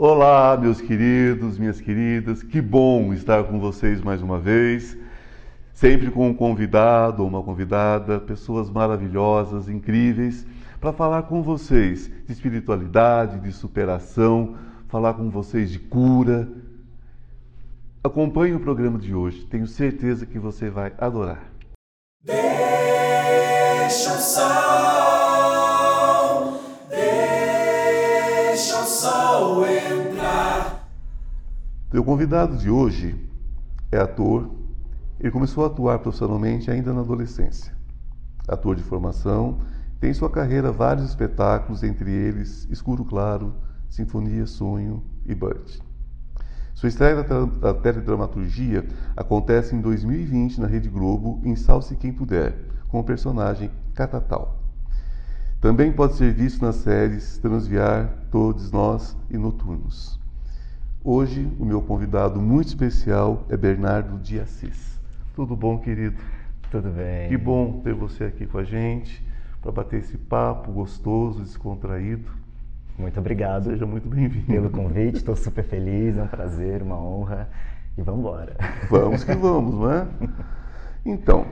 Olá, meus queridos, minhas queridas, que bom estar com vocês mais uma vez. Sempre com um convidado ou uma convidada, pessoas maravilhosas, incríveis, para falar com vocês de espiritualidade, de superação, falar com vocês de cura. Acompanhe o programa de hoje, tenho certeza que você vai adorar. Deixa o sol, O convidado de hoje é ator. Ele começou a atuar profissionalmente ainda na adolescência. Ator de formação, tem em sua carreira vários espetáculos, entre eles Escuro Claro, Sinfonia, Sonho e Burt. Sua estreia da teledramaturgia acontece em 2020 na Rede Globo, em Salse Quem Puder, com o personagem Catatal. Também pode ser visto nas séries Transviar, Todos Nós e Noturnos. Hoje, o meu convidado muito especial é Bernardo de Assis. Tudo bom, querido? Tudo bem. Que bom ter você aqui com a gente para bater esse papo gostoso, descontraído. Muito obrigado. Seja muito bem-vindo. Pelo convite, estou super feliz, é um prazer, uma honra. E vamos embora. Vamos que vamos, não é? Então,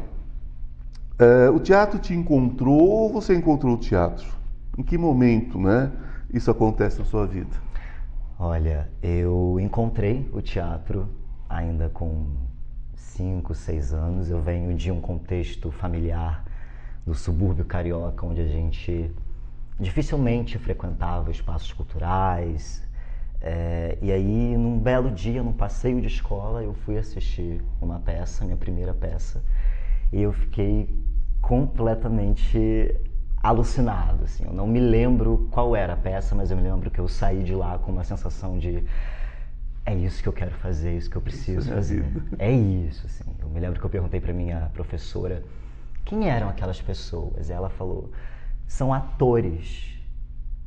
é, o teatro te encontrou ou você encontrou o teatro? Em que momento, né, isso acontece na sua vida? Olha, eu encontrei o teatro ainda com 5, 6 anos. Eu venho de um contexto familiar do subúrbio carioca, onde a gente dificilmente frequentava espaços culturais. É, e aí, num belo dia, num passeio de escola, eu fui assistir uma peça, minha primeira peça, e eu fiquei completamente alucinado. Assim. Eu não me lembro qual era a peça, mas eu me lembro que eu saí de lá com uma sensação de é isso que eu quero fazer, é isso que eu preciso isso é fazer. É isso, assim. Eu me lembro que eu perguntei para minha professora quem eram aquelas pessoas. E ela falou, são atores.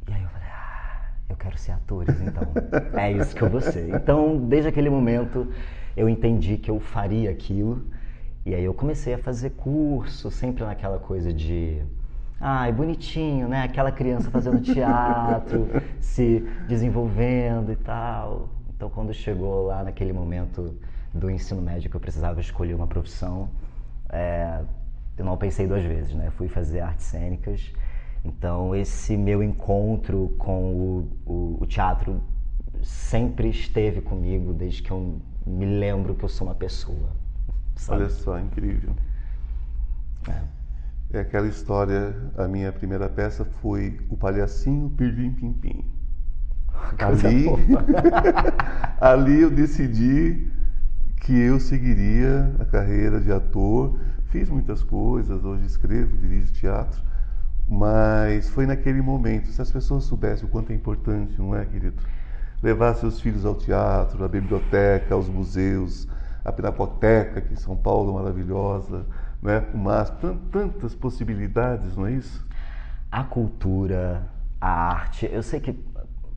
E aí eu falei, ah, eu quero ser atores, então. é isso que eu vou ser. Então, desde aquele momento, eu entendi que eu faria aquilo. E aí eu comecei a fazer curso, sempre naquela coisa de ai, bonitinho, né? Aquela criança fazendo teatro, se desenvolvendo e tal. Então, quando chegou lá naquele momento do ensino médio que eu precisava escolher uma profissão, é, eu não pensei duas vezes, né? Fui fazer artes cênicas. Então, esse meu encontro com o, o, o teatro sempre esteve comigo desde que eu me lembro que eu sou uma pessoa. Sabe? Olha só, incrível. É. é. aquela história, a minha primeira peça foi O Palhacinho Pirlim Pim Pim. Ali, ali eu decidi que eu seguiria a carreira de ator. Fiz muitas coisas, hoje escrevo, dirijo teatro, mas foi naquele momento. Se as pessoas soubessem o quanto é importante, não é, querido? Levar seus filhos ao teatro, à biblioteca, aos museus, a Pinacoteca, aqui em São Paulo, maravilhosa, né? o MASP, tantas possibilidades, não é isso? A cultura, a arte, eu sei que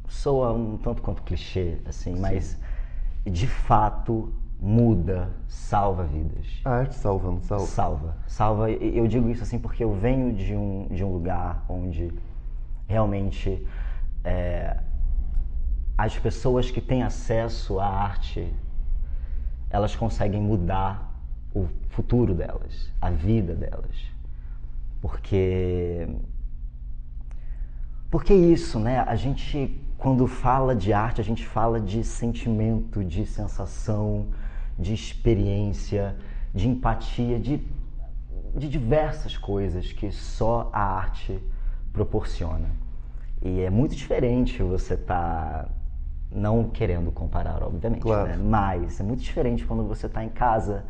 soa um tanto quanto clichê, assim, Sim. mas de fato muda, salva vidas. A arte salva, não salva? Salva. Salva. Eu digo isso assim porque eu venho de um, de um lugar onde realmente é, as pessoas que têm acesso à arte elas conseguem mudar o futuro delas, a vida delas. Porque porque isso, né? A gente quando fala de arte, a gente fala de sentimento, de sensação, de experiência, de empatia, de, de diversas coisas que só a arte proporciona. E é muito diferente você estar, tá, não querendo comparar, obviamente, claro. né? mas é muito diferente quando você está em casa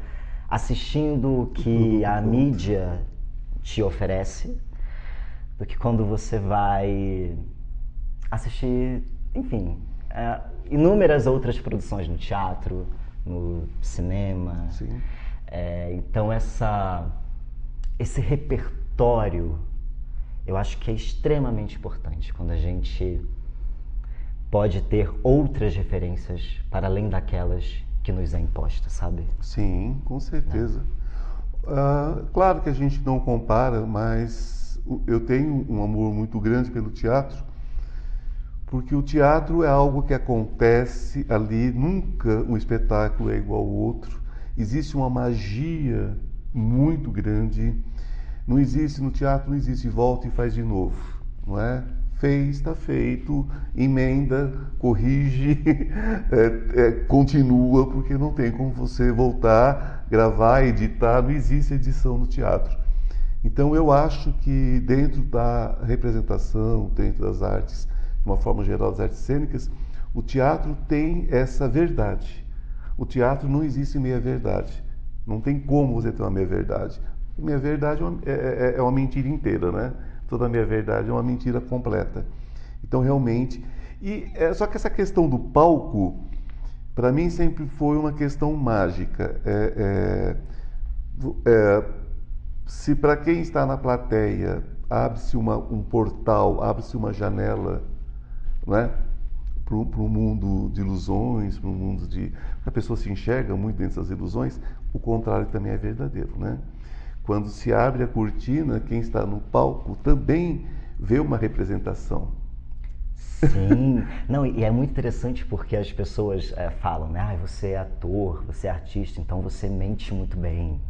assistindo o que a mídia te oferece do que quando você vai assistir, enfim, é, inúmeras outras produções no teatro, no cinema. É, então essa, esse repertório eu acho que é extremamente importante quando a gente pode ter outras referências para além daquelas que nos é imposta, sabe? Sim, com certeza. É. Uh, claro que a gente não compara, mas eu tenho um amor muito grande pelo teatro Porque o teatro é algo que acontece ali, nunca um espetáculo é igual ao outro. Existe uma magia muito grande. Não existe no teatro, não existe volta e faz de novo, não é? Fez, está feito, emenda, corrige, é, é, continua, porque não tem como você voltar, gravar, editar, não existe edição no teatro. Então eu acho que dentro da representação, dentro das artes, de uma forma geral das artes cênicas, o teatro tem essa verdade. O teatro não existe meia verdade. Não tem como você ter uma meia verdade. Meia verdade é é, é, é uma mentira inteira, né? Toda meia verdade é uma mentira completa. Então realmente, e é, só que essa questão do palco, para mim sempre foi uma questão mágica. É, é, é se para quem está na plateia abre-se um portal, abre-se uma janela, não é? Para um mundo de ilusões, para um mundo de. A pessoa se enxerga muito dentro dessas ilusões, o contrário também é verdadeiro, né? Quando se abre a cortina, quem está no palco também vê uma representação. Sim, não, e é muito interessante porque as pessoas é, falam, né? Ah, você é ator, você é artista, então você mente muito bem.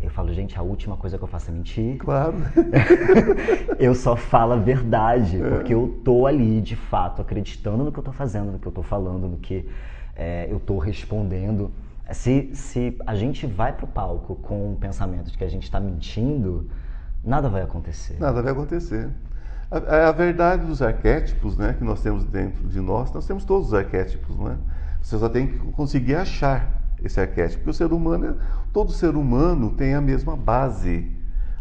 Eu falo, gente, a última coisa que eu faço é mentir. Claro. eu só falo a verdade, é. porque eu tô ali, de fato, acreditando no que eu tô fazendo, no que eu tô falando, no que é, eu tô respondendo. Se, se a gente vai pro palco com o pensamento de que a gente está mentindo, nada vai acontecer. Nada vai acontecer. A, a, verdade dos arquétipos né, que nós temos dentro de nós, nós temos todos os arquétipos, né? Você só tem que conseguir achar esse arquétipo. Porque o ser humano, todo ser humano tem a mesma base.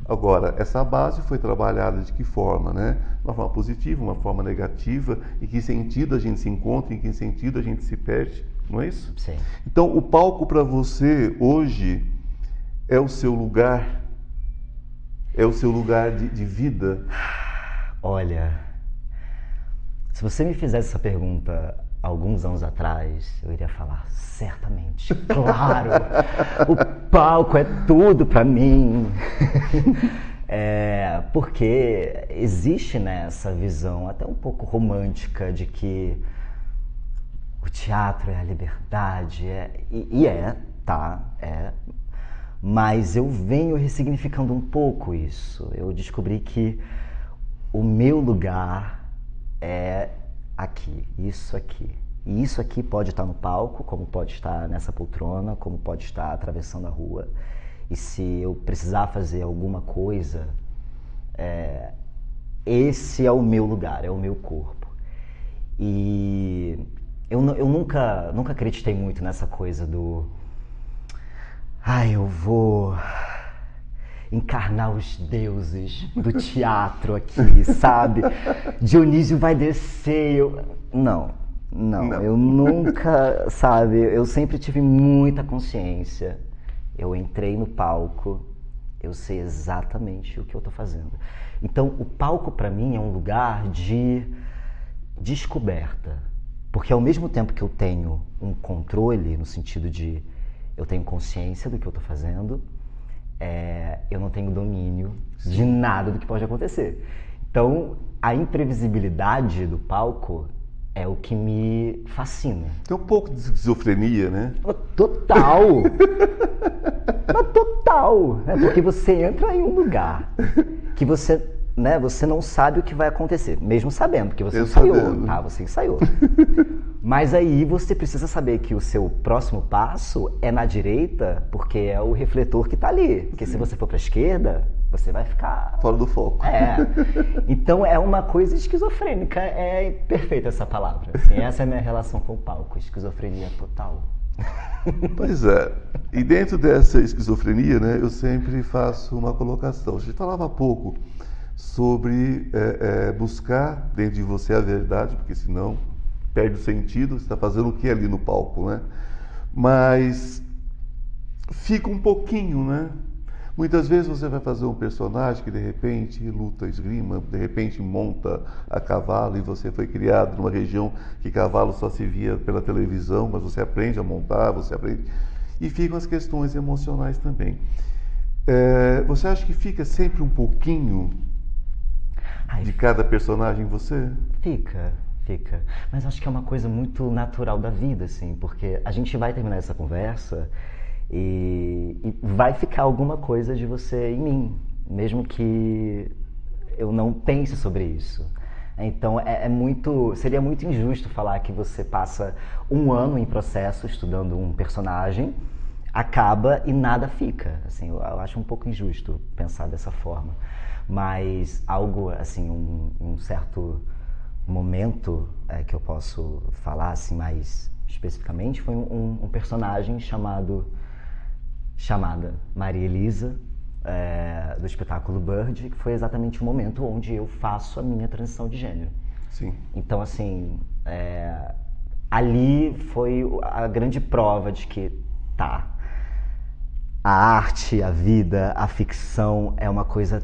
Agora, essa base foi trabalhada de que forma, né? Uma forma positiva, uma forma negativa, em que sentido a gente se encontra, em que sentido a gente se perde, não é isso? Sim. Então, o palco para você hoje é o seu lugar, é o seu lugar de, de vida. Olha, se você me fizesse essa pergunta alguns anos atrás, eu iria falar certamente, claro, o palco é tudo para mim. é, porque existe nessa né, visão até um pouco romântica de que o teatro é a liberdade, é, e, e é, tá, é. Mas eu venho ressignificando um pouco isso. Eu descobri que o meu lugar é aqui, isso aqui. E isso aqui pode estar no palco, como pode estar nessa poltrona, como pode estar atravessando a rua. E se eu precisar fazer alguma coisa, é, esse é o meu lugar, é o meu corpo. E eu, eu nunca, nunca acreditei muito nessa coisa do. Ai, eu vou encarnar os deuses do teatro aqui, sabe? Dionísio vai descer. Eu... Não, não, não, eu nunca, sabe, eu sempre tive muita consciência. Eu entrei no palco, eu sei exatamente o que eu estou fazendo. Então, o palco para mim é um lugar de descoberta. Porque ao mesmo tempo que eu tenho um controle, no sentido de eu tenho consciência do que eu estou fazendo, é, eu não tenho domínio de nada do que pode acontecer. Então, a imprevisibilidade do palco é o que me fascina. Tem um pouco de esquizofrenia, né? Total! total! É porque você entra em um lugar que você, né, você não sabe o que vai acontecer, mesmo sabendo, porque você Eu ensaiou, sabendo. tá? Você ensaiou. Mas aí você precisa saber que o seu próximo passo é na direita, porque é o refletor que está ali. Porque Sim. se você for para a esquerda, você vai ficar fora do foco. É. Então é uma coisa esquizofrênica. É perfeita essa palavra. Assim, essa é a minha relação com o palco, esquizofrenia total. Pois é. E dentro dessa esquizofrenia, né, eu sempre faço uma colocação. A gente falava há pouco sobre é, é, buscar dentro de você a verdade, porque senão perde o sentido, você está fazendo o que ali no palco, né? Mas fica um pouquinho, né? Muitas vezes você vai fazer um personagem que de repente luta esgrima, de repente monta a cavalo e você foi criado numa região que cavalo só se via pela televisão, mas você aprende a montar, você aprende. E ficam as questões emocionais também. É, você acha que fica sempre um pouquinho Ai, de cada personagem em você? Fica, Fica. Mas acho que é uma coisa muito natural da vida, assim, porque a gente vai terminar essa conversa e, e vai ficar alguma coisa de você em mim, mesmo que eu não pense sobre isso. Então é, é, muito, seria muito injusto falar que você passa um ano em processo estudando um personagem, acaba e nada fica. Assim, eu, eu acho um pouco injusto pensar dessa forma. Mas algo assim, um, um certo momento é, que eu posso falar assim mais especificamente foi um, um personagem chamado chamada Maria Elisa é, do espetáculo Bird, que foi exatamente o momento onde eu faço a minha transição de gênero. Sim. Então assim é, ali foi a grande prova de que tá a arte, a vida, a ficção é uma coisa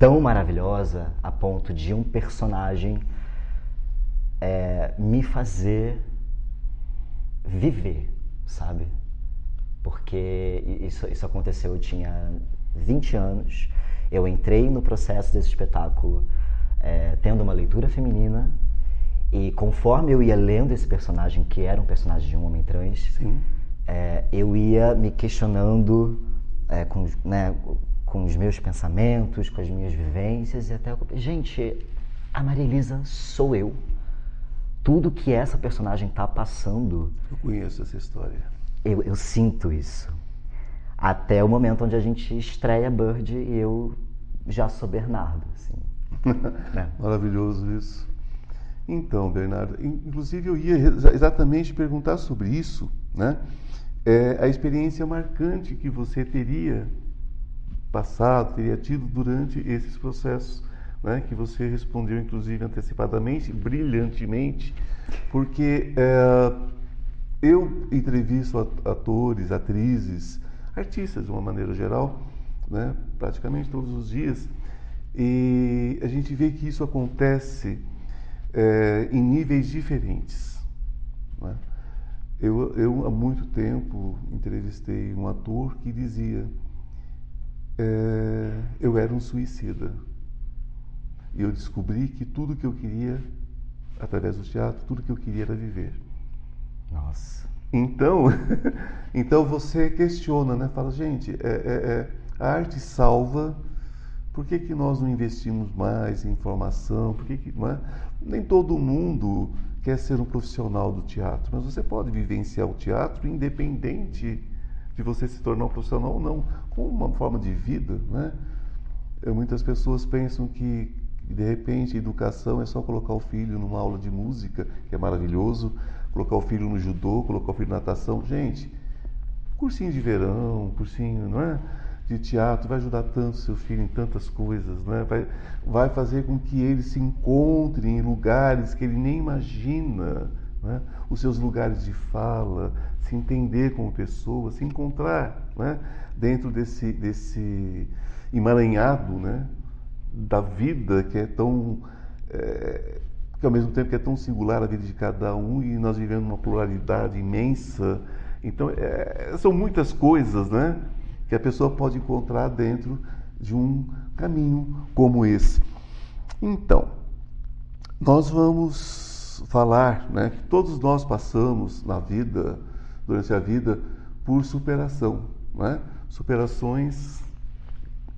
tão maravilhosa a ponto de um personagem é, me fazer viver, sabe? Porque isso, isso aconteceu, eu tinha 20 anos, eu entrei no processo desse espetáculo é, tendo uma leitura feminina e conforme eu ia lendo esse personagem, que era um personagem de um homem trans, é, eu ia me questionando é, com, né, com os meus pensamentos, com as minhas vivências e até... Gente, a Maria Elisa sou eu tudo que essa personagem está passando. Eu conheço essa história. Eu, eu, sinto isso. Até o momento onde a gente estreia Bird e eu já sou Bernardo. Assim. é. Maravilhoso isso. Então, Bernardo, inclusive eu ia exatamente perguntar sobre isso, né? É, a experiência marcante que você teria passado, teria tido durante esses processos né, que você respondeu, inclusive, antecipadamente, brilhantemente, porque é, eu entrevisto atores, atrizes, artistas de uma maneira geral, né, praticamente todos os dias, e a gente vê que isso acontece é, em níveis diferentes. Né? Eu, eu, há muito tempo, entrevistei um ator que dizia: é, eu era um suicida. E eu descobri que tudo que eu queria, através do teatro, tudo que eu queria era viver. Nossa. Então, então você questiona, né? Fala, gente, é, é, é, a arte salva. Por que, que nós não investimos mais em formação? Por que, que é? Nem todo mundo quer ser um profissional do teatro, mas você pode vivenciar o teatro independente de você se tornar um profissional ou não, com uma forma de vida, né? Muitas pessoas pensam que de repente, educação é só colocar o filho numa aula de música, que é maravilhoso, colocar o filho no judô, colocar o filho na natação. Gente, cursinho de verão, cursinho, não é? De teatro vai ajudar tanto seu filho em tantas coisas, não é? Vai, vai fazer com que ele se encontre em lugares que ele nem imagina, é? os seus lugares de fala, se entender como pessoa, se encontrar é? dentro desse, desse emaranhado, né? da vida que é tão é, que ao mesmo tempo que é tão singular a vida de cada um e nós vivemos uma pluralidade imensa então é, são muitas coisas né que a pessoa pode encontrar dentro de um caminho como esse então nós vamos falar né que todos nós passamos na vida durante a vida por superação né superações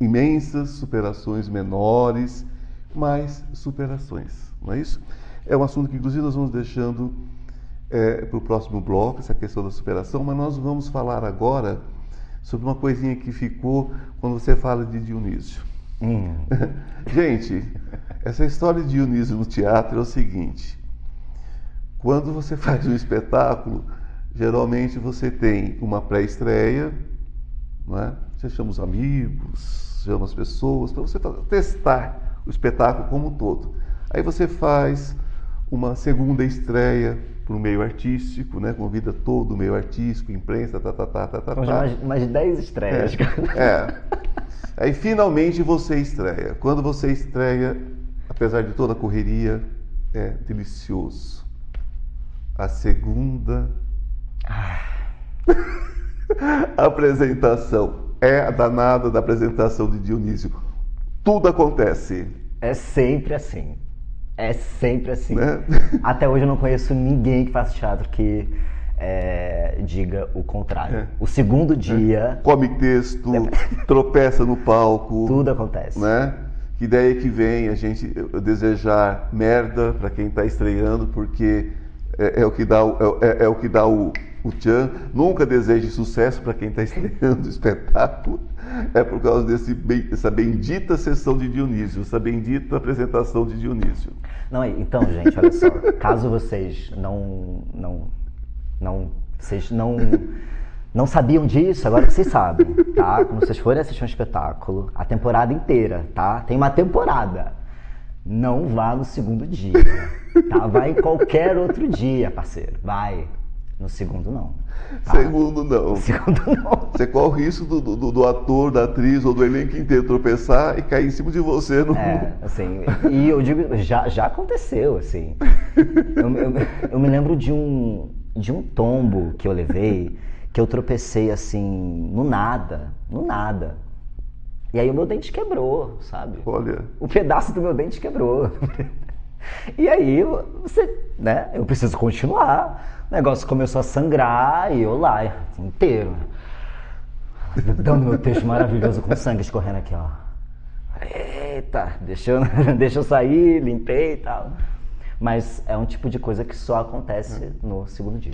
imensas, superações menores, mas superações, não é isso? É um assunto que, inclusive, nós vamos deixando é, para o próximo bloco, essa questão da superação, mas nós vamos falar agora sobre uma coisinha que ficou quando você fala de Dionísio. Hum. Gente, essa história de Dionísio no teatro é o seguinte: quando você faz um espetáculo, geralmente você tem uma pré-estreia, é? você chama os amigos, chama as pessoas, para você testar o espetáculo como um todo. Aí você faz uma segunda estreia para o meio artístico, né? Convida todo o meio artístico, imprensa, tá, tá, tá, tá, tá. tá. Mais, mais 10 estreias. É, é. Aí finalmente você estreia. Quando você estreia, apesar de toda a correria, é delicioso. A segunda ah. apresentação é a danada da apresentação de Dionísio. Tudo acontece. É sempre assim. É sempre assim. Né? Até hoje eu não conheço ninguém que faça teatro que é, diga o contrário. É. O segundo dia, Come texto, tropeça no palco. tudo acontece. né? Que ideia que vem a gente desejar merda para quem está estreando, porque é, é o que dá, o- é, é o, que dá o, o tchan. Nunca deseje sucesso para quem está estreando o espetáculo. É por causa desse, dessa bendita sessão de Dionísio, essa bendita apresentação de Dionísio. Não, então, gente, olha só. Caso vocês não, não, não, vocês não, não sabiam disso, agora vocês sabem, tá? Quando vocês forem assistir um espetáculo, a temporada inteira, tá? Tem uma temporada. Não vá no segundo dia, tá? Vai em qualquer outro dia, parceiro. Vai. No segundo não. tá? Segundo, não. Segundo não. Você corre o risco do, do, do ator, da atriz ou do elenco inteiro tropeçar e cair em cima de você. No... É, assim, e eu digo, já, já aconteceu, assim. Eu, eu- eu me lembro de um, de um tombo que eu levei, que eu tropecei assim, no nada, no nada. E aí o meu dente quebrou, sabe? Olha, O pedaço do meu dente quebrou. E aí, você, né, eu preciso continuar. O negócio começou a sangrar e eu lá, inteiro. Dando meu texto maravilhoso com sangue escorrendo aqui, ó. Eita, deixa eu, deixa eu sair, limpei e tal. Mas é um tipo de coisa que só acontece no segundo dia.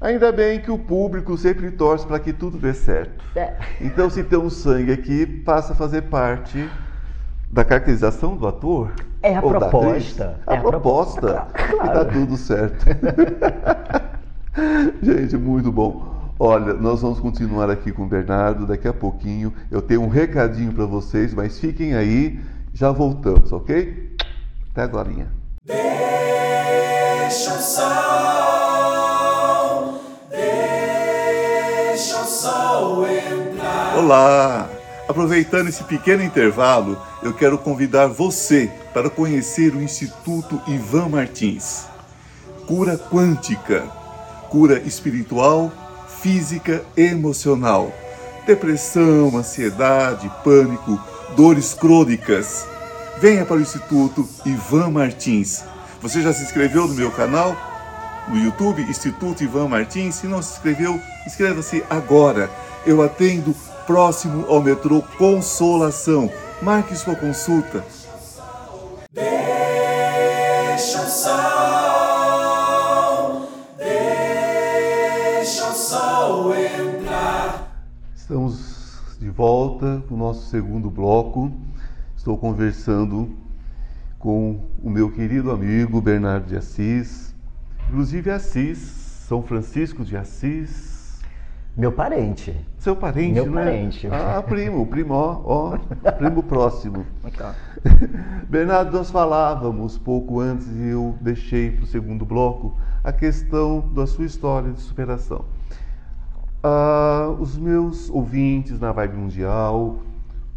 Ainda bem que o público sempre torce para que tudo dê certo. É. Então, se tem um sangue aqui, passa a fazer parte da caracterização do ator. É a ou da proposta. É A a proposta. proposta. E tá Claro. tudo certo. Gente, muito bom. Olha, nós vamos continuar aqui com o Bernardo daqui a pouquinho. Eu tenho um recadinho para vocês, mas fiquem aí, já voltamos, ok? Até agora. Deixa o sol, Olá! Aproveitando esse pequeno intervalo, eu quero convidar você para conhecer o Instituto Ivan Martins. Cura quântica, cura espiritual, física e emocional. Depressão, ansiedade, pânico, dores crônicas. Venha para o Instituto Ivan Martins. Você já se inscreveu no meu canal? no YouTube, Instituto Ivan Martins. Se não se inscreveu, inscreva-se agora. Eu atendo próximo ao metrô Consolação. Marque sua consulta. Deixa o sol, deixa o sol entrar. Estamos de volta para o nosso segundo bloco. Estou conversando com o meu querido amigo Bernardo de Assis, inclusive Assis, São Francisco de Assis. Meu parente. Seu parente, Meu né? parente. Ah, primo, primo, ó, ó, primo próximo. Aqui, ó. Bernardo, nós falávamos pouco antes e eu deixei para o segundo bloco a questão da sua história de superação. Ah, os meus ouvintes na Vibe Mundial,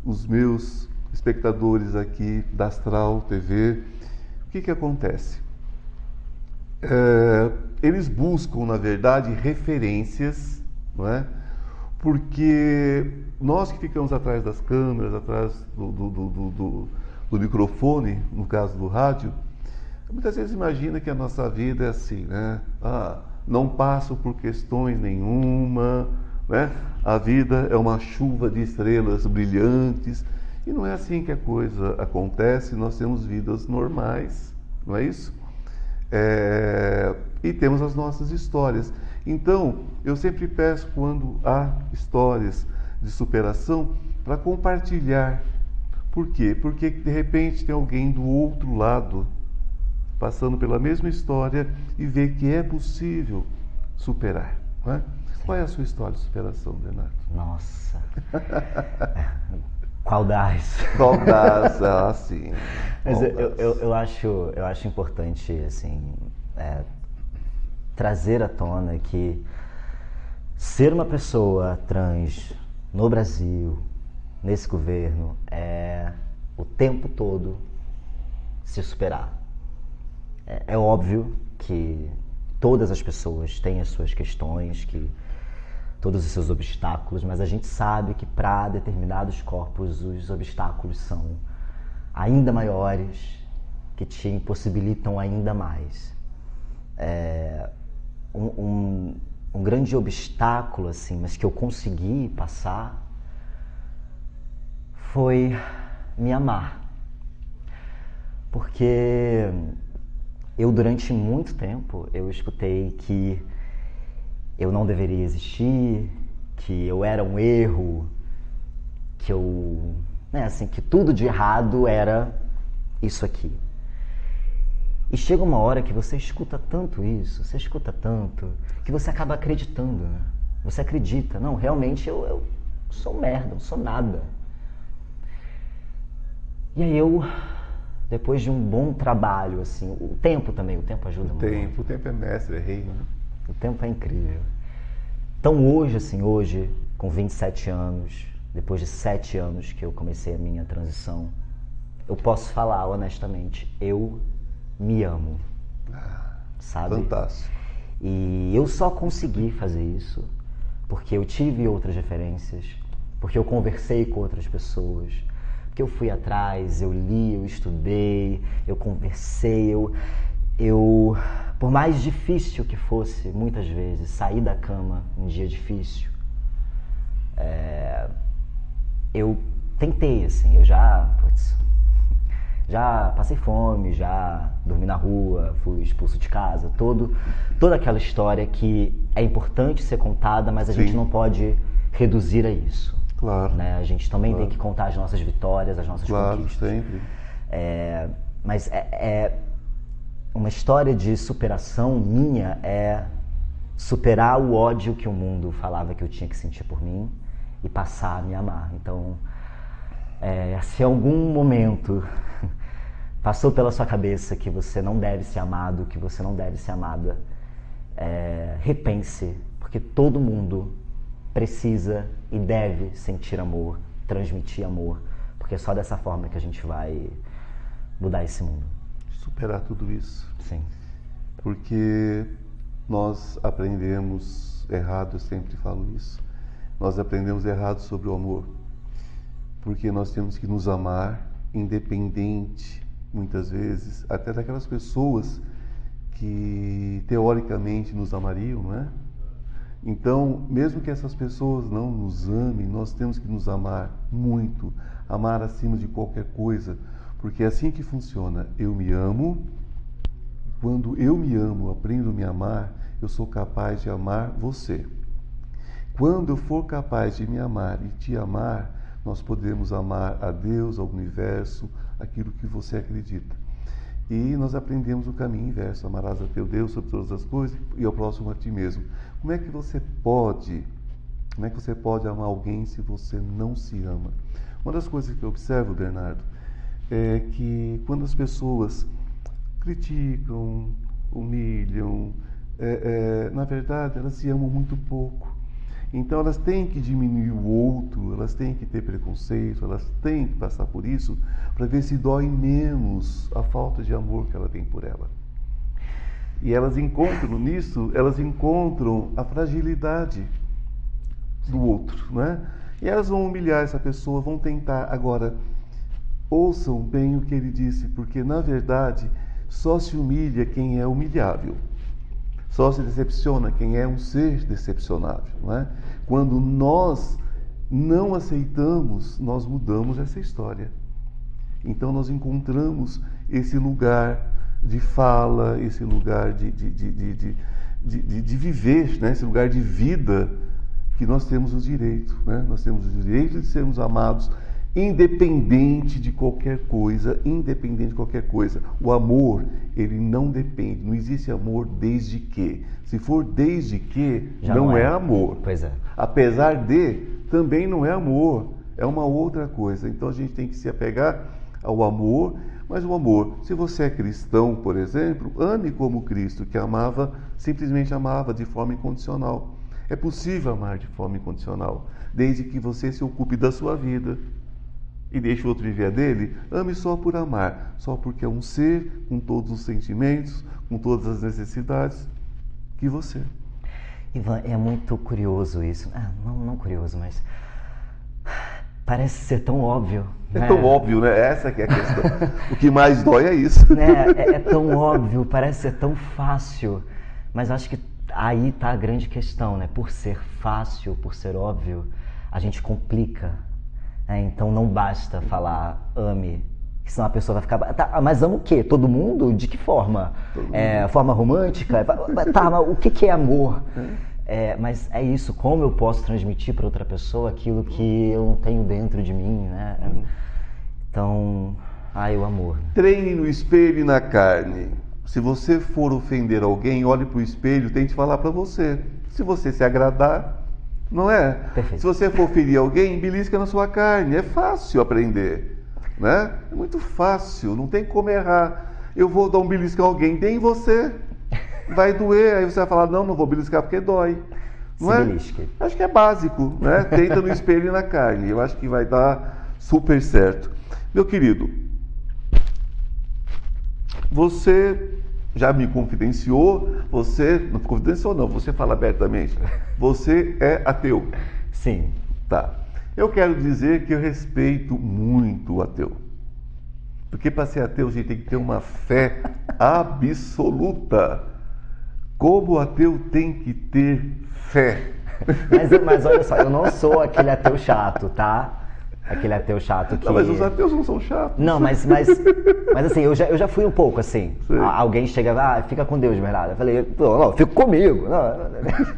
os meus espectadores aqui da Astral TV, o que, que acontece? É, eles buscam, na verdade, referências, não é? Porque nós que ficamos atrás das câmeras, atrás do, do, do, do- microfone, no caso do rádio, muitas vezes imagina que a nossa vida é assim, né? Ah, não passo por questões nenhuma, né? A vida é uma chuva de estrelas brilhantes e não é assim que a coisa acontece. Nós temos vidas normais, não é isso? É, e temos as nossas histórias. Então, eu sempre peço quando há histórias de superação para compartilhar. Por quê? Porque de repente tem alguém do outro lado passando pela mesma história e vê que é possível superar. É? Qual é a sua história de superação, Bernardo? Nossa. Qual das? Qual das? Ah, sim. Mas eu, eu, eu acho, eu acho importante, assim, é, trazer à tona que ser uma pessoa trans no Brasil, nesse governo, é o tempo todo se superar. É, é óbvio que todas as pessoas têm as suas questões, que todos os seus obstáculos, mas a gente sabe que para determinados corpos os obstáculos são ainda maiores que te impossibilitam ainda mais. É, um, um, grande obstáculo, assim, mas que eu consegui passar foi me amar. Porque eu durante muito tempo eu escutei que eu não deveria existir, que eu era um erro, que eu, né, assim, que tudo de errado era isso aqui. E chega uma hora que você escuta tanto isso, você escuta tanto, que você acaba acreditando, né? Você acredita, não, realmente eu, eu sou merda, não sou nada. E aí eu, depois de um bom trabalho, assim, o tempo também, o tempo ajuda o muito. Tempo, o tempo é mestre, é rei, né? O tempo é incrível. Então hoje, assim, hoje, com 27 anos, depois de 7 anos que eu comecei a minha transição, eu posso falar honestamente, eu me amo. sabe? Fantástico. E eu só consegui fazer isso porque eu tive outras referências, porque eu conversei com outras pessoas, porque eu fui atrás, eu li, eu estudei, eu conversei, eu, eu por mais difícil que fosse, muitas vezes, sair da cama um dia difícil, é, eu tentei, assim, eu já, putz, já passei fome, já dormi na rua, fui expulso de casa, todo, toda aquela história que é importante ser contada, mas a Sim. gente não pode reduzir a isso. Claro. Né? A gente também Claro. tem que contar as nossas vitórias, as nossas Claro, conquistas. sempre. É, mas é, é uma história de superação minha é superar o ódio que o mundo falava que eu tinha que sentir por mim e passar a me amar. Então, é, se algum momento passou pela sua cabeça que você não deve ser amado, que você não deve ser amada, é, repense, porque todo mundo precisa e deve sentir amor, transmitir amor, porque é só dessa forma que a gente vai mudar esse mundo. Superar tudo isso. Sim. Porque nós aprendemos errado, eu sempre falo isso. Nós aprendemos errado sobre o amor. Porque nós temos que nos amar independente, muitas vezes, até daquelas pessoas que teoricamente nos amariam, não é? Então, mesmo que essas pessoas não nos amem, nós temos que nos amar muito, amar acima de qualquer coisa, porque é assim que funciona. Eu me amo, quando eu me amo, aprendo a me amar, eu sou capaz de amar você. Quando eu for capaz de me amar e te amar, nós podemos amar a Deus, ao universo, aquilo que você acredita. E nós aprendemos o caminho inverso: amarás a teu Deus sobre todas as coisas e ao próximo a ti mesmo. Como é que você pode, como é que você pode amar alguém se você não se ama? Uma das coisas que eu observo, Bernardo, é que quando as pessoas criticam, humilham, é, é, na verdade elas se amam muito pouco. Então elas têm que diminuir o outro, elas têm que ter preconceito, elas têm que passar por isso para ver se dói menos a falta de amor que ela tem por ela. E elas encontram nisso, elas encontram a fragilidade do outro, né? E elas vão humilhar essa pessoa, vão tentar. Agora, ouçam bem o que ele disse, porque na verdade só se humilha quem é humilhável. Só se decepciona quem é um ser decepcionável, não é? Quando nós não aceitamos, nós mudamos essa história. Então nós encontramos esse lugar de fala, esse lugar de, de, de, de, de, viver, né? esse lugar de vida que nós temos os direitos. Né? Nós temos o direito de sermos amados, independente de qualquer coisa, independente de qualquer coisa. O amor, ele não depende, não existe amor desde que. Se for desde que, Já não, não é. é. amor. Pois é. Apesar de, também não é amor, é uma outra coisa. Então a gente tem que se apegar ao amor, mas o amor, se você é cristão, por exemplo, ame como Cristo, que amava, simplesmente amava de forma incondicional. É possível amar de forma incondicional, desde que você se ocupe da sua vida e deixe o outro viver a dele. Ame só por amar, só porque é um ser com todos os sentimentos, com todas as necessidades que você. Ivan, é muito curioso isso. Ah, não, não curioso, mas Parece ser tão óbvio. É né? tão óbvio, né? Essa que é a questão. o que mais dói é isso. né? É, é tão óbvio, parece ser tão fácil. Mas acho que aí está a grande questão, né? Por ser fácil, por ser óbvio, a gente complica. Né? Então não basta falar ame, senão a pessoa vai ficar. Tá, mas ama o quê? Todo mundo? De que forma? É, forma romântica? Tá, mas o que, que é amor? É, mas é isso, como eu posso transmitir para outra pessoa aquilo que eu não tenho dentro de mim, né? Então, ai, o amor. Treine no espelho e na carne. Se você for ofender alguém, olhe para o espelho, tente falar para você. Se você se agradar, não é? Perfeito. Se você for ferir alguém, belisca na sua carne. É fácil aprender, né? É muito fácil, não tem como errar. Eu vou dar um belisco a alguém, dê em você. Vai doer, aí você vai falar, não, não vou beliscar porque dói. Não Se é? belisque. Acho que é básico, né? Tenta no espelho e na carne. Eu acho que vai dar super certo. Meu querido, você já me confidenciou, você não confidenciou não, você fala abertamente. Você é ateu. Sim. Tá. Eu quero dizer que eu respeito muito o ateu. Porque para ser ateu a gente tem que ter uma fé absoluta. Como o ateu tem que ter fé. Mas, mas olha só, eu não sou aquele ateu chato, tá? Aquele ateu chato que. Não, mas os ateus não são chatos. Não, mas, mas, mas assim, eu já, eu já fui um pouco assim. Sei. A- Alguém chega, ah, fica com Deus, Bernardo. Eu falei, não, não, fica comigo. Não,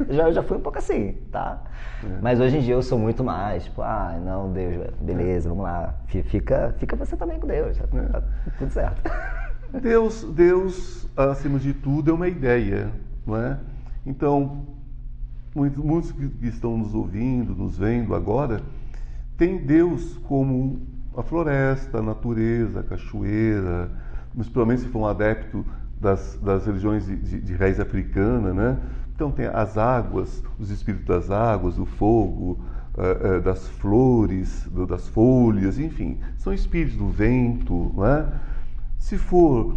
eu já, eu já fui um pouco assim, tá? Mas hoje em dia eu sou muito mais, tipo, ah, não, Deus, beleza, vamos lá. Fi- Fica, fica você também com Deus, tá, tá tudo certo. Deus, Deus, acima de tudo, é uma ideia, não é? Então, muitos, muitos que estão nos ouvindo, nos vendo agora, têm Deus como a floresta, a natureza, a cachoeira, principalmente se for um adepto das, das religiões de, de, de raiz africana, né? Então tem as águas, os espíritos das águas, do fogo, eh, eh, das flores, do- das folhas, enfim, são espíritos do vento, não é? Se for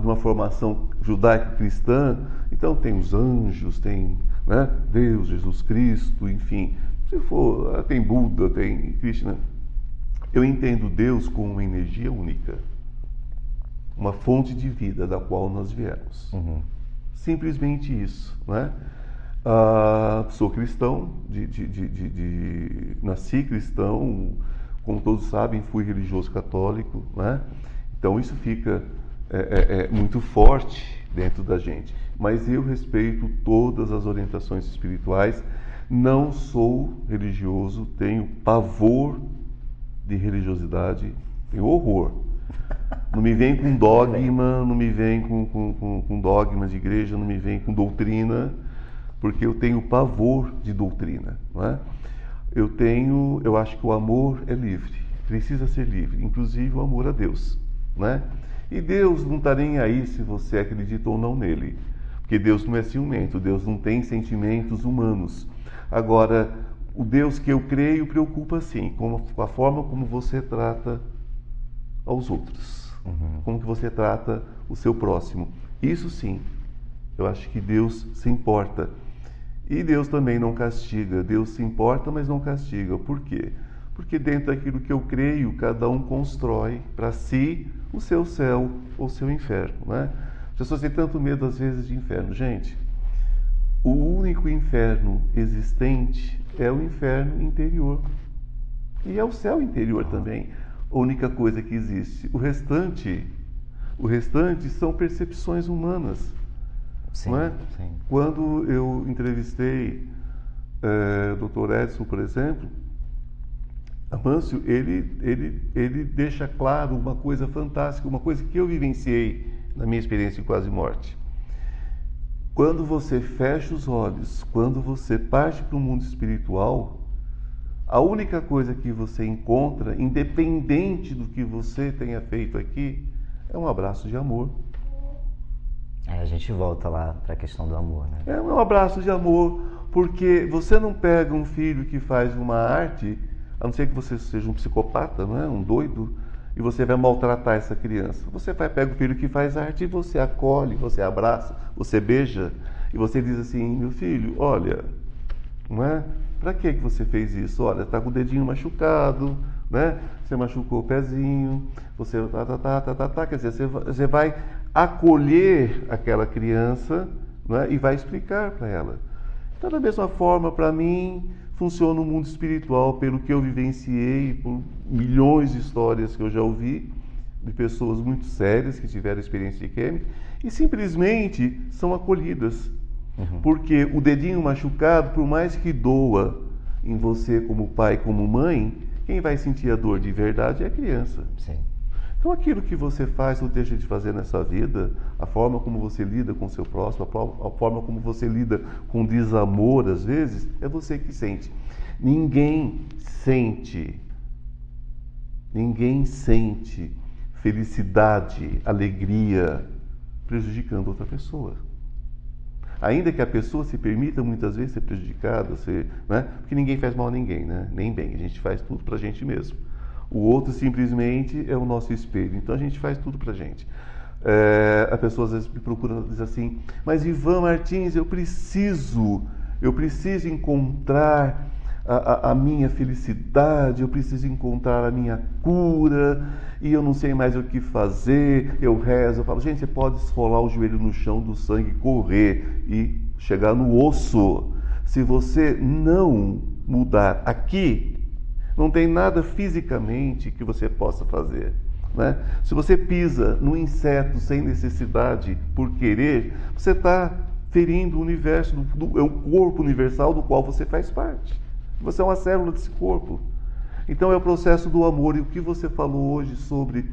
de uma formação judaico-cristã, então tem os anjos, tem né, Deus, Jesus Cristo, enfim. Se for, ah, tem Buda, tem Krishna. Eu entendo Deus como uma energia única, uma fonte de vida da qual nós viemos. Simplesmente isso, né? Ah, sou cristão, de, de- de- de- de- nasci cristão, como todos sabem, fui religioso católico, né? Então isso fica é, é, é, muito forte dentro da gente. Mas eu respeito todas as orientações espirituais. Não sou religioso, tenho pavor de religiosidade, tenho horror. Não me vem com dogma, não me vem com, com, com, com dogma de igreja, não me vem com doutrina, porque eu tenho pavor de doutrina. Não é? Eu tenho, eu acho que o amor é livre, precisa ser livre, inclusive o amor a Deus. Né? E Deus não está nem aí se você acredita ou não nele, porque Deus não é ciumento, Deus não tem sentimentos humanos. Agora, o Deus que eu creio preocupa sim com a- forma como você trata aos outros. Como que você trata o seu próximo. Isso sim, eu acho que Deus se importa. E Deus também não castiga. Deus se importa, mas não castiga. Por quê? Porque dentro daquilo que eu creio, cada um constrói para si o seu céu ou o seu inferno. Né? As pessoas têm tanto medo às vezes de inferno. Gente, o único inferno existente é o inferno interior. E é o céu interior também. A única coisa que existe. O restante, o restante são percepções humanas. Sim, não é? sim. Quando eu entrevistei eh, o Dr. Edson, por exemplo, Amâncio, ele, ele, ele deixa claro uma coisa fantástica, uma coisa que eu vivenciei na minha experiência de quase morte. Quando você fecha os olhos, quando você parte para o mundo espiritual, a única coisa que você encontra, independente do que você tenha feito aqui, é um abraço de amor. Aí a gente volta lá para a questão do amor, né? É um abraço de amor, porque você não pega um filho que faz uma arte, a não ser que você seja um psicopata, não é? um doido, e você vai maltratar essa criança. Você vai pega o filho que faz arte e você acolhe, você abraça, você beija, e você diz assim: meu filho, olha, não é? Para que que você fez isso? Olha, está com o dedinho machucado, né? Você machucou o pezinho, você tá, tá, tá, tá, tá, tá. quer dizer, você você vai acolher aquela criança né? e vai explicar para ela. Então, da mesma forma, para mim, funciona o mundo espiritual, pelo que eu vivenciei, por milhões de histórias que eu já ouvi, de pessoas muito sérias que tiveram experiência de química, e simplesmente são acolhidas. Uhum. Porque o dedinho machucado, por mais que doa em você como pai, como mãe, quem vai sentir a dor de verdade é a criança. Sim. Então aquilo que você faz ou deixa de fazer nessa vida, a forma como você lida com o seu próximo, a forma como você lida com desamor às vezes, é você que sente. Ninguém sente, ninguém sente felicidade, alegria prejudicando outra pessoa. Ainda que a pessoa se permita muitas vezes ser prejudicada, ser, né? porque ninguém faz mal a ninguém, né? nem bem, a gente faz tudo para a gente mesmo. O outro simplesmente é o nosso espelho, então a gente faz tudo para a gente. É, a pessoa às vezes me procura diz assim, mas Ivan Martins, eu preciso, eu preciso encontrar a, a- a minha felicidade, eu preciso encontrar a minha cura e eu não sei mais o que fazer. Eu rezo, eu falo, gente, você pode esfolar o joelho no chão do sangue, correr e chegar no osso. Se você não mudar aqui, não tem nada fisicamente que você possa fazer. Né? Se você pisa no inseto sem necessidade, por querer, você está ferindo o universo, do, do- é o corpo universal do qual você faz parte. Você é uma célula desse corpo. Então é o processo do amor. E o que você falou hoje sobre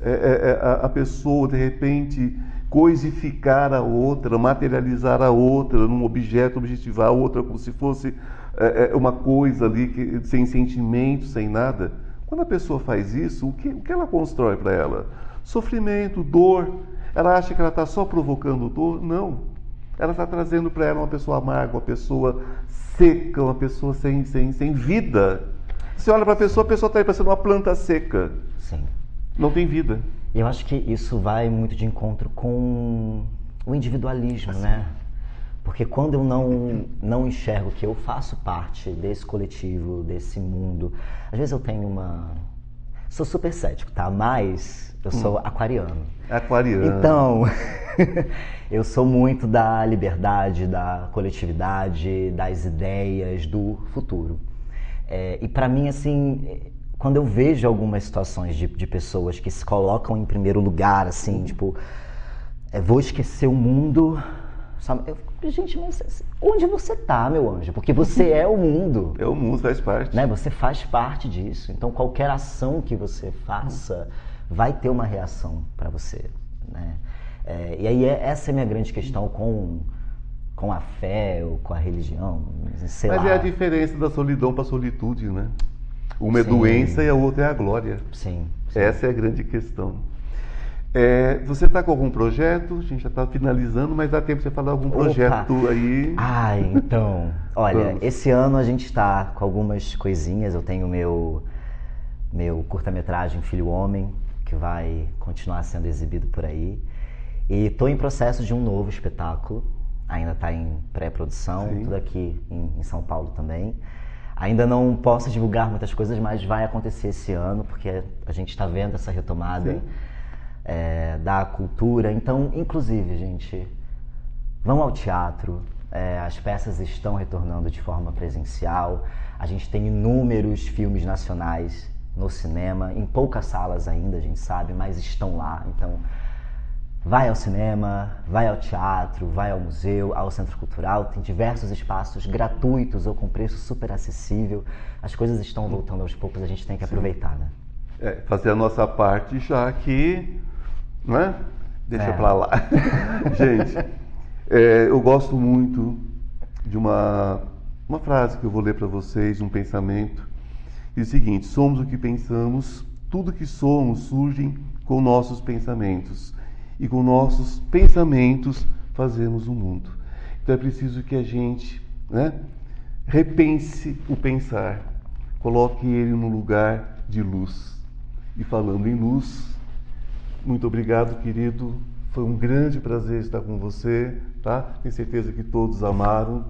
é, é, é, a, a pessoa, de repente, coisificar a outra, materializar a outra num objeto, objetivar a outra como se fosse é, é, uma coisa ali que, sem sentimento, sem nada. Quando a pessoa faz isso, o que, o que ela constrói para ela? Sofrimento, dor. Ela acha que ela está só provocando dor? Não. Ela está trazendo para ela uma pessoa amarga, uma pessoa seca, uma pessoa sem, sem, sem vida. Você olha para a pessoa, a pessoa está aí parecendo uma planta seca. Sim. Não tem vida. E eu acho que isso vai muito de encontro com o individualismo, né? Porque quando eu não, não enxergo que eu faço parte desse coletivo, desse mundo, às vezes eu tenho uma. Sou super cético, tá? Mas eu sou aquariano. Aquariano. Então, eu sou muito da liberdade, da coletividade, das ideias, do futuro. É, e para mim, assim, quando eu vejo algumas situações de, de pessoas que se colocam em primeiro lugar, assim, tipo, é, vou esquecer o mundo. Sabe? Eu, fico, gente, mas onde você tá, meu anjo? Porque você é o mundo. É o mundo, faz parte. Né? Você faz parte disso. Então, qualquer ação que você faça vai ter uma reação para você. Né? É, e aí, é- essa é a minha grande questão com, com a fé ou com a religião. Sei Mas lá. é a diferença da solidão para solitude, né? Uma é Sim. doença e a outra é a glória. Sim. sim. Essa é a grande questão. É, você está com algum projeto? A gente já está finalizando, mas dá tempo de você falar algum Opa. projeto aí. Ai, então. Olha, Vamos. esse ano a gente está com algumas coisinhas. Eu tenho meu, meu curta-metragem Filho Homem, que vai continuar sendo exibido por aí. E estou em processo de um novo espetáculo. Ainda está em pré-produção, tudo aqui em, em São Paulo também. Ainda não posso divulgar muitas coisas, mas vai acontecer esse ano, porque a gente está vendo essa retomada é, da cultura. Então, inclusive, gente, vão ao teatro. é, as peças estão retornando de forma presencial. A gente tem inúmeros filmes nacionais no cinema, em poucas salas ainda, a gente sabe, mas estão lá. Então, vai ao cinema, vai ao teatro, vai ao museu, ao centro cultural. Tem diversos espaços gratuitos ou com preço super acessível. As coisas estão voltando aos poucos, a gente tem que aproveitar, né? É, fazer a nossa parte já que, né? Deixa É. pra lá. Gente, é, eu gosto muito de uma, uma frase que eu vou ler para vocês, um pensamento. Diz o seguinte: somos o que pensamos, tudo que somos surge com nossos pensamentos. E com nossos pensamentos fazemos o mundo. Então é preciso que a gente né, repense o pensar, coloque ele no lugar de luz. E falando em luz, muito obrigado, querido. Foi um grande prazer estar com você, tá? Tenho certeza que todos amaram.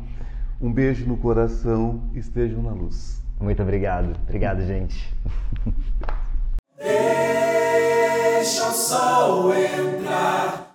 Um beijo no coração, estejam na luz. Muito obrigado. Obrigado, gente. Deixa o sol entrar.